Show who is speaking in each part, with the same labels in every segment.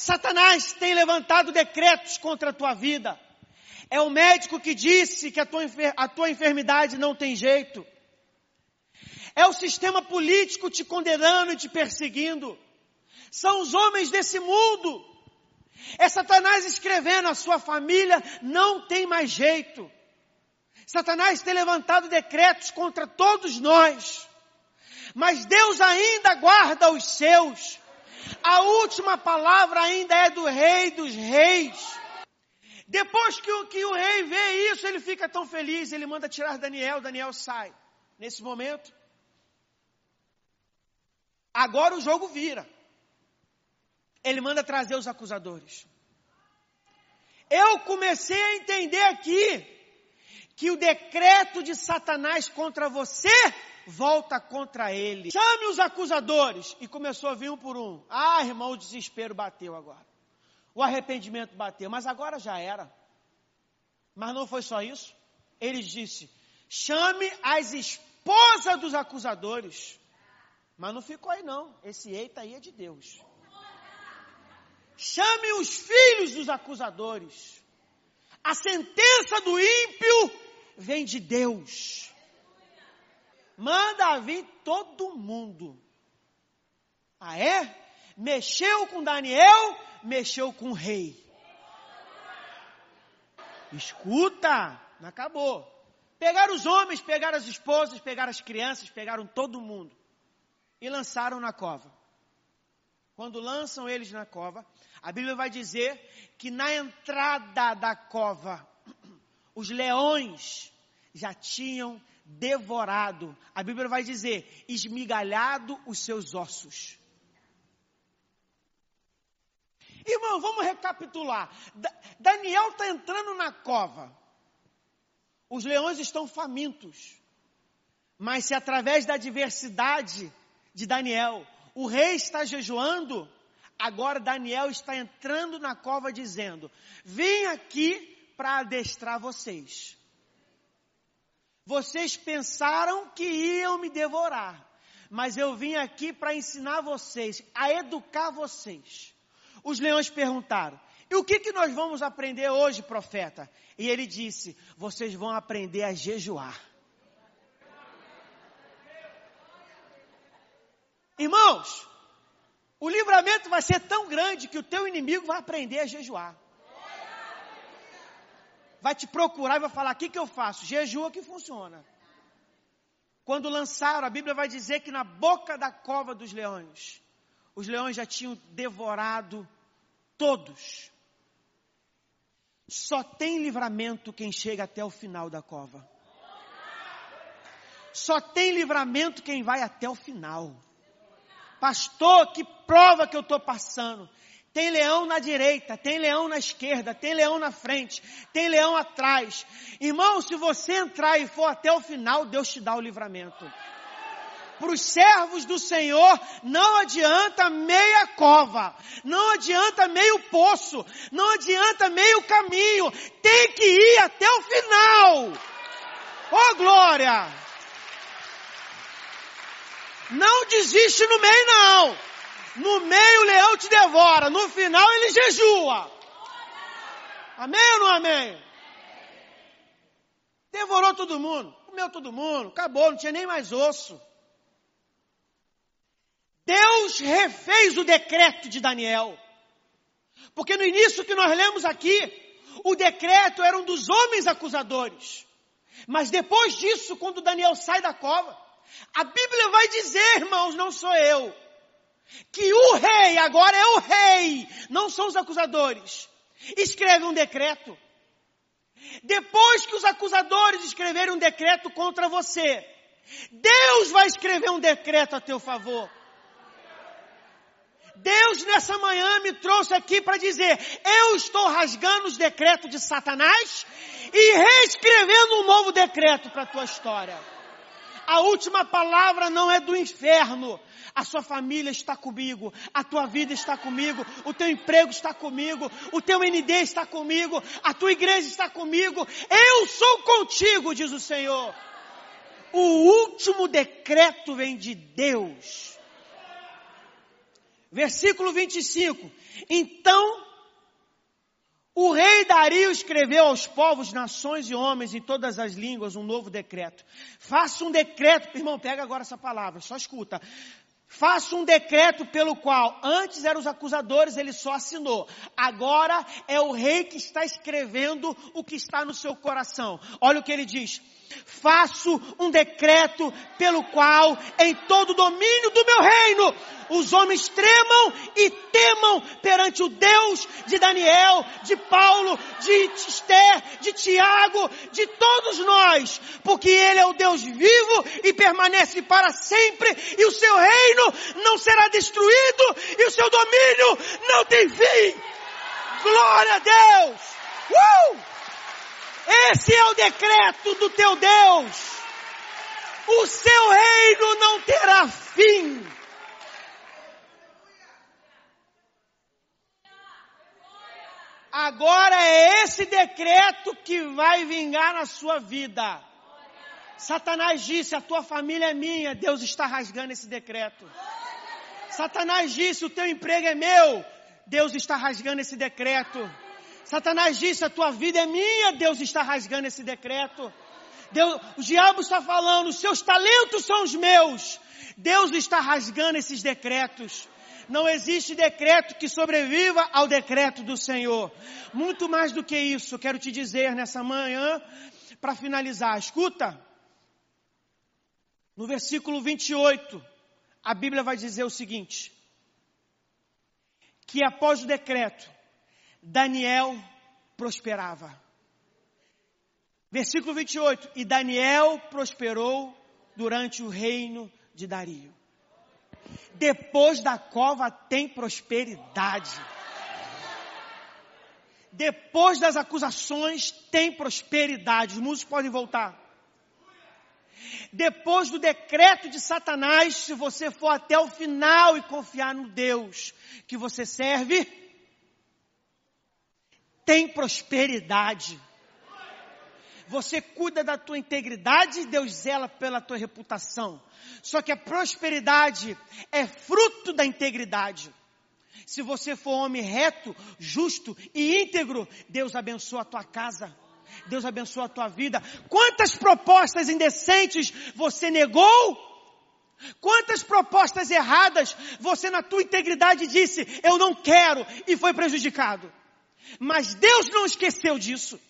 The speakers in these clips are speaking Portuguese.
Speaker 1: Satanás tem levantado decretos contra a tua vida. É o médico que disse que a tua, a tua enfermidade não tem jeito. É o sistema político te condenando e te perseguindo. São os homens desse mundo. É Satanás escrevendo: a sua família não tem mais jeito. Satanás tem levantado decretos contra todos nós. Mas Deus ainda guarda os seus. A última palavra ainda é do Rei dos Reis. Depois que o, que o rei vê isso, ele fica tão feliz, ele manda tirar Daniel, Daniel sai. Nesse momento, agora o jogo vira. Ele manda trazer os acusadores. Eu comecei a entender aqui que o decreto de Satanás contra você volta contra ele. Chame os acusadores. E começou a vir um por um. Ah, irmão, o desespero bateu agora. O arrependimento bateu, mas agora já era. Mas não foi só isso. Ele disse: chame as esposas dos acusadores. Mas não ficou aí não. Esse eita aí é de Deus. Chame os filhos dos acusadores. A sentença do ímpio vem de Deus. Manda vir todo mundo. Ah é? Mexeu com Daniel, mexeu com o rei. Escuta, não acabou. Pegaram os homens, pegaram as esposas, pegaram as crianças, pegaram todo mundo e lançaram na cova. Quando lançam eles na cova, a Bíblia vai dizer que na entrada da cova, os leões já tinham devorado. A Bíblia vai dizer, esmigalhado os seus ossos. Irmão, vamos recapitular. Daniel está entrando na cova. Os leões estão famintos. Mas se através da adversidade de Daniel, o rei está jejuando, agora Daniel está entrando na cova dizendo: Vim aqui para adestrar vocês. Vocês pensaram que iam me devorar, mas eu vim aqui para ensinar vocês, a educar vocês. Os leões perguntaram: E o que, que nós vamos aprender hoje, profeta? E ele disse: Vocês vão aprender a jejuar. Irmãos, o livramento vai ser tão grande que o teu inimigo vai aprender a jejuar. Vai te procurar e vai falar: o que, que eu faço? Jejua que funciona. Quando lançaram, a Bíblia vai dizer que na boca da cova dos leões, os leões já tinham devorado todos. Só tem livramento quem chega até o final da cova. Só tem livramento quem vai até o final. Pastor, que prova que eu estou passando. Tem leão na direita, tem leão na esquerda, tem leão na frente, tem leão atrás. Irmão, se você entrar e for até o final, Deus te dá o livramento para os servos do Senhor, não adianta meia cova, não adianta meio poço, não adianta meio caminho, tem que ir até o final. Oh glória! Não desiste no meio não. No meio o leão te devora, no final ele jejua. Amém ou não amém? Devorou todo mundo, comeu todo mundo, acabou, não tinha nem mais osso. Deus refez o decreto de Daniel. Porque no início que nós lemos aqui, o decreto era um dos homens acusadores. Mas depois disso, quando Daniel sai da cova, a Bíblia vai dizer, irmãos, não sou eu, que o rei, agora é o rei, não são os acusadores, escreve um decreto. Depois que os acusadores escreverem um decreto contra você, Deus vai escrever um decreto a teu favor. Deus nessa manhã me trouxe aqui para dizer: eu estou rasgando os decretos de Satanás e reescrevendo um novo decreto para a tua história. A última palavra não é do inferno. A sua família está comigo, a tua vida está comigo, o teu emprego está comigo, o teu ND está comigo, a tua igreja está comigo. Eu sou contigo, diz o Senhor. O último decreto vem de Deus Versículo 25. Então, o rei Dario escreveu aos povos, nações e homens em todas as línguas um novo decreto. Faça um decreto, irmão, pega agora essa palavra, só escuta. Faça um decreto pelo qual antes eram os acusadores, ele só assinou. Agora é o rei que está escrevendo o que está no seu coração. Olha o que ele diz faço um decreto pelo qual em todo o domínio do meu reino os homens tremam e temam perante o Deus de Daniel, de Paulo, de Esther, de Tiago, de todos nós, porque Ele é o Deus vivo e permanece para sempre, e o seu reino não será destruído, e o seu domínio não tem fim. Glória a Deus! Uh! Esse é o decreto do teu Deus. O seu reino não terá fim. Agora é esse decreto que vai vingar na sua vida. Satanás disse: A tua família é minha. Deus está rasgando esse decreto. Satanás disse: O teu emprego é meu. Deus está rasgando esse decreto. Satanás disse: A tua vida é minha. Deus está rasgando esse decreto. Deus, o diabo está falando: Os seus talentos são os meus. Deus está rasgando esses decretos. Não existe decreto que sobreviva ao decreto do Senhor. Muito mais do que isso, quero te dizer nessa manhã, para finalizar. Escuta. No versículo 28, a Bíblia vai dizer o seguinte: que após o decreto, Daniel prosperava. Versículo 28. E Daniel prosperou durante o reino de Dario. Depois da cova tem prosperidade. Depois das acusações tem prosperidade. Os músicos podem voltar. Depois do decreto de Satanás, se você for até o final e confiar no Deus que você serve, tem prosperidade. Você cuida da tua integridade, Deus zela pela tua reputação. Só que a prosperidade é fruto da integridade. Se você for homem reto, justo e íntegro, Deus abençoa a tua casa. Deus abençoa a tua vida. Quantas propostas indecentes você negou? Quantas propostas erradas você na tua integridade disse, eu não quero, e foi prejudicado? Mas Deus não esqueceu disso.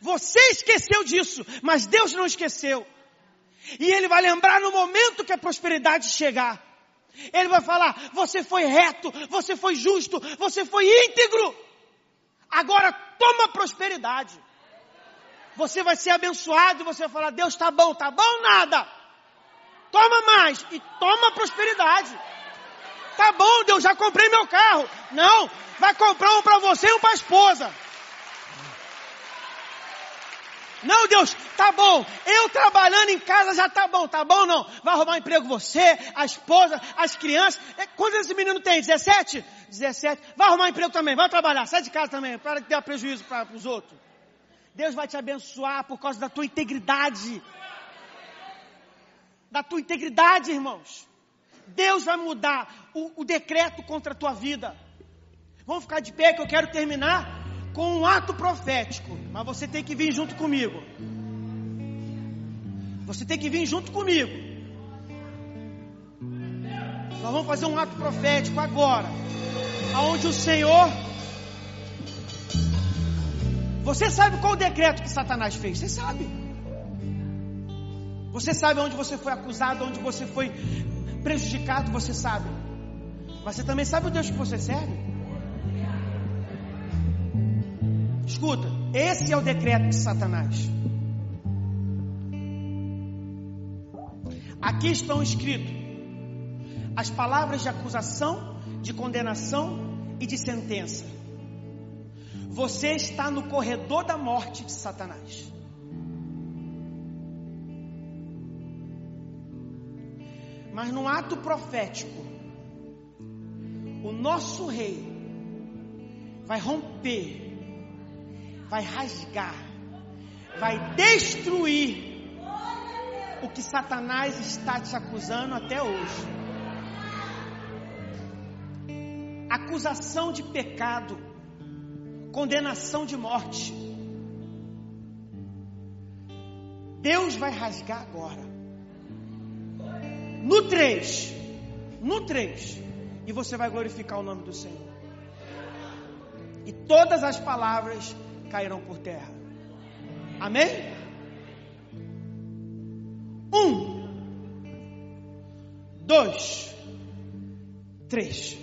Speaker 1: Você esqueceu disso, mas Deus não esqueceu. E Ele vai lembrar no momento que a prosperidade chegar. Ele vai falar: você foi reto, você foi justo, você foi íntegro. Agora toma prosperidade. Você vai ser abençoado e você vai falar: Deus está bom, tá bom nada. Toma mais e toma prosperidade. Tá bom, Deus, já comprei meu carro. Não, vai comprar um para você e um para a esposa. Não, Deus, tá bom. Eu trabalhando em casa já tá bom, tá bom não? Vai arrumar emprego você, a esposa, as crianças. É, quantos esse menino tem? 17? 17. Vai arrumar emprego também, vai trabalhar, sai de casa também, para de dar prejuízo para os outros. Deus vai te abençoar por causa da tua integridade. Da tua integridade, irmãos. Deus vai mudar o, o decreto contra a tua vida. Vamos ficar de pé que eu quero terminar com um ato profético. Mas você tem que vir junto comigo. Você tem que vir junto comigo. Nós vamos fazer um ato profético agora. Aonde o Senhor. Você sabe qual o decreto que Satanás fez? Você sabe. Você sabe onde você foi acusado, onde você foi prejudicado, você sabe. Mas você também sabe o Deus que você serve? Escuta, esse é o decreto de Satanás. Aqui estão escritos as palavras de acusação, de condenação e de sentença. Você está no corredor da morte de Satanás. Mas no ato profético, o nosso rei vai romper, vai rasgar, vai destruir o que Satanás está te acusando até hoje. acusação de pecado, condenação de morte. Deus vai rasgar agora. No 3. No 3. E você vai glorificar o nome do Senhor. E todas as palavras cairão por terra. Amém? Um, dois, três.